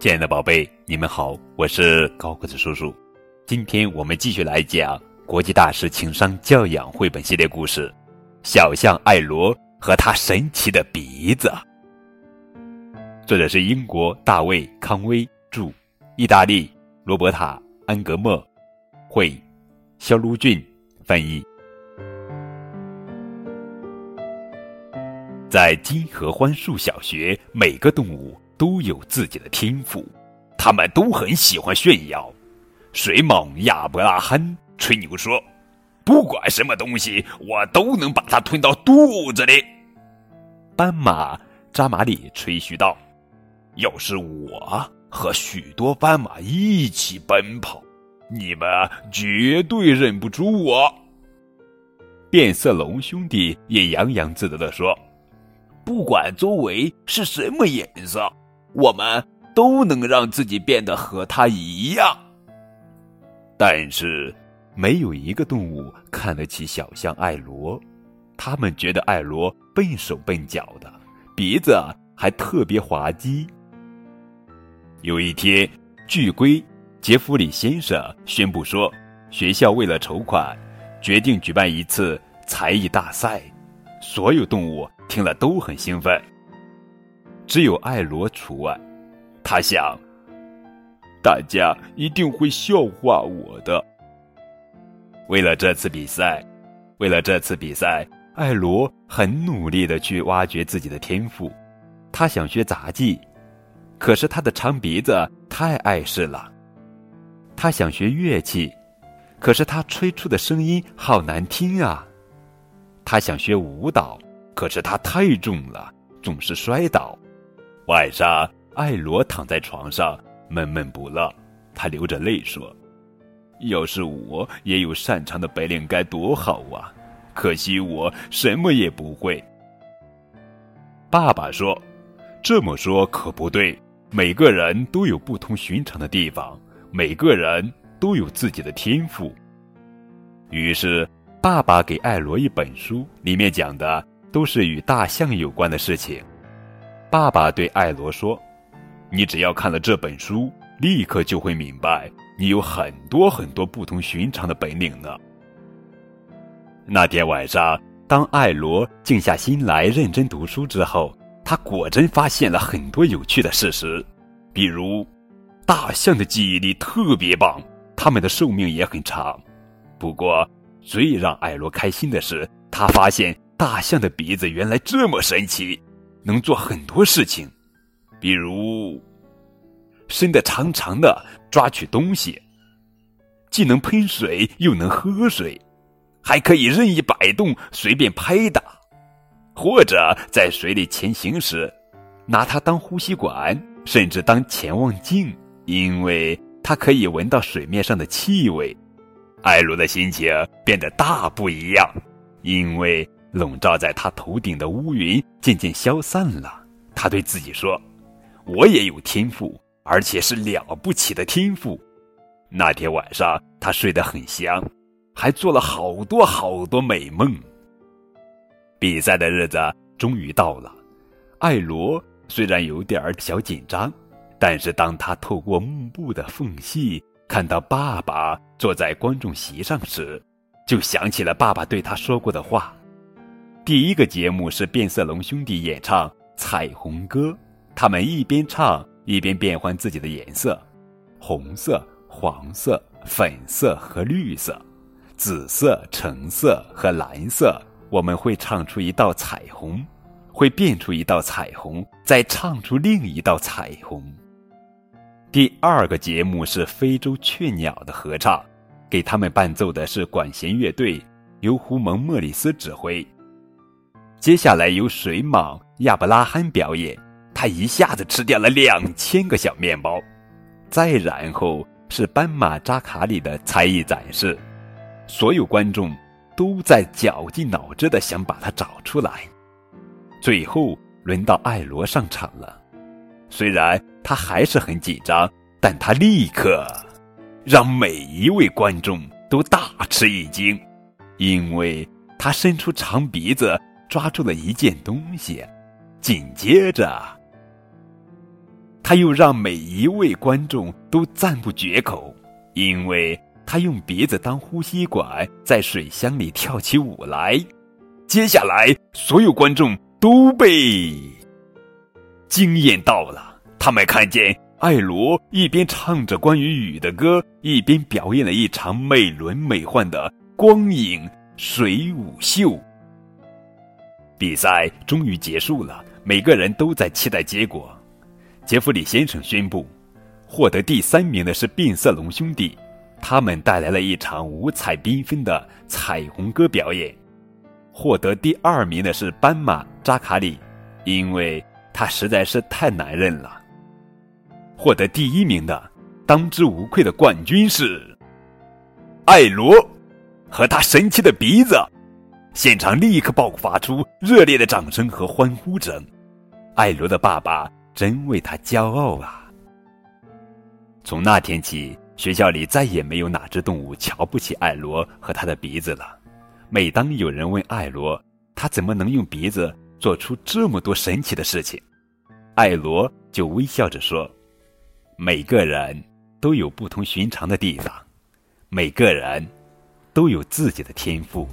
亲爱的宝贝，你们好，我是高个子叔叔。今天我们继续来讲国际大师情商教养绘本系列故事《小象艾罗和他神奇的鼻子》。作者是英国大卫·康威著，意大利罗伯塔·安格莫绘，肖卢俊翻译。在金合欢树小学，每个动物。都有自己的天赋，他们都很喜欢炫耀。水蟒亚伯拉罕吹牛说：“不管什么东西，我都能把它吞到肚子里。”斑马扎马里吹嘘道：“要是我和许多斑马一起奔跑，你们绝对认不出我。”变色龙兄弟也洋洋自得地说：“不管周围是什么颜色。”我们都能让自己变得和他一样，但是没有一个动物看得起小象艾罗。他们觉得艾罗笨手笨脚的，鼻子还特别滑稽。有一天，巨龟杰弗里先生宣布说，学校为了筹款，决定举办一次才艺大赛。所有动物听了都很兴奋。只有艾罗除外，他想，大家一定会笑话我的。为了这次比赛，为了这次比赛，艾罗很努力的去挖掘自己的天赋。他想学杂技，可是他的长鼻子太碍事了。他想学乐器，可是他吹出的声音好难听啊。他想学舞蹈，可是他太重了，总是摔倒。晚上，艾罗躺在床上闷闷不乐，他流着泪说：“要是我也有擅长的本领，该多好啊！可惜我什么也不会。”爸爸说：“这么说可不对，每个人都有不同寻常的地方，每个人都有自己的天赋。”于是，爸爸给艾罗一本书，里面讲的都是与大象有关的事情。爸爸对艾罗说：“你只要看了这本书，立刻就会明白，你有很多很多不同寻常的本领呢。”那天晚上，当艾罗静下心来认真读书之后，他果真发现了很多有趣的事实，比如，大象的记忆力特别棒，它们的寿命也很长。不过，最让艾罗开心的是，他发现大象的鼻子原来这么神奇。能做很多事情，比如伸得长长的抓取东西，既能喷水又能喝水，还可以任意摆动、随便拍打，或者在水里前行时，拿它当呼吸管，甚至当潜望镜，因为它可以闻到水面上的气味。艾罗的心情变得大不一样，因为。笼罩在他头顶的乌云渐渐消散了。他对自己说：“我也有天赋，而且是了不起的天赋。”那天晚上，他睡得很香，还做了好多好多美梦。比赛的日子终于到了。艾罗虽然有点小紧张，但是当他透过幕布的缝隙看到爸爸坐在观众席上时，就想起了爸爸对他说过的话。第一个节目是变色龙兄弟演唱《彩虹歌》，他们一边唱一边变换自己的颜色：红色、黄色、粉色和绿色，紫色、橙色和蓝色。我们会唱出一道彩虹，会变出一道彩虹，再唱出另一道彩虹。第二个节目是非洲雀鸟的合唱，给他们伴奏的是管弦乐队，由胡蒙·莫里斯指挥。接下来由水蟒亚伯拉罕表演，他一下子吃掉了两千个小面包。再然后是斑马扎卡里的才艺展示，所有观众都在绞尽脑汁的想把它找出来。最后轮到艾罗上场了，虽然他还是很紧张，但他立刻让每一位观众都大吃一惊，因为他伸出长鼻子。抓住了一件东西，紧接着，他又让每一位观众都赞不绝口，因为他用鼻子当呼吸管，在水箱里跳起舞来。接下来，所有观众都被惊艳到了。他们看见艾罗一边唱着关于雨的歌，一边表演了一场美轮美奂的光影水舞秀。比赛终于结束了，每个人都在期待结果。杰弗里先生宣布，获得第三名的是变色龙兄弟，他们带来了一场五彩缤纷的彩虹歌表演。获得第二名的是斑马扎卡里，因为他实在是太难认了。获得第一名的，当之无愧的冠军是艾罗和他神奇的鼻子。现场立刻爆发出热烈的掌声和欢呼声。艾罗的爸爸真为他骄傲啊！从那天起，学校里再也没有哪只动物瞧不起艾罗和他的鼻子了。每当有人问艾罗，他怎么能用鼻子做出这么多神奇的事情，艾罗就微笑着说：“每个人都有不同寻常的地方，每个人都有自己的天赋。”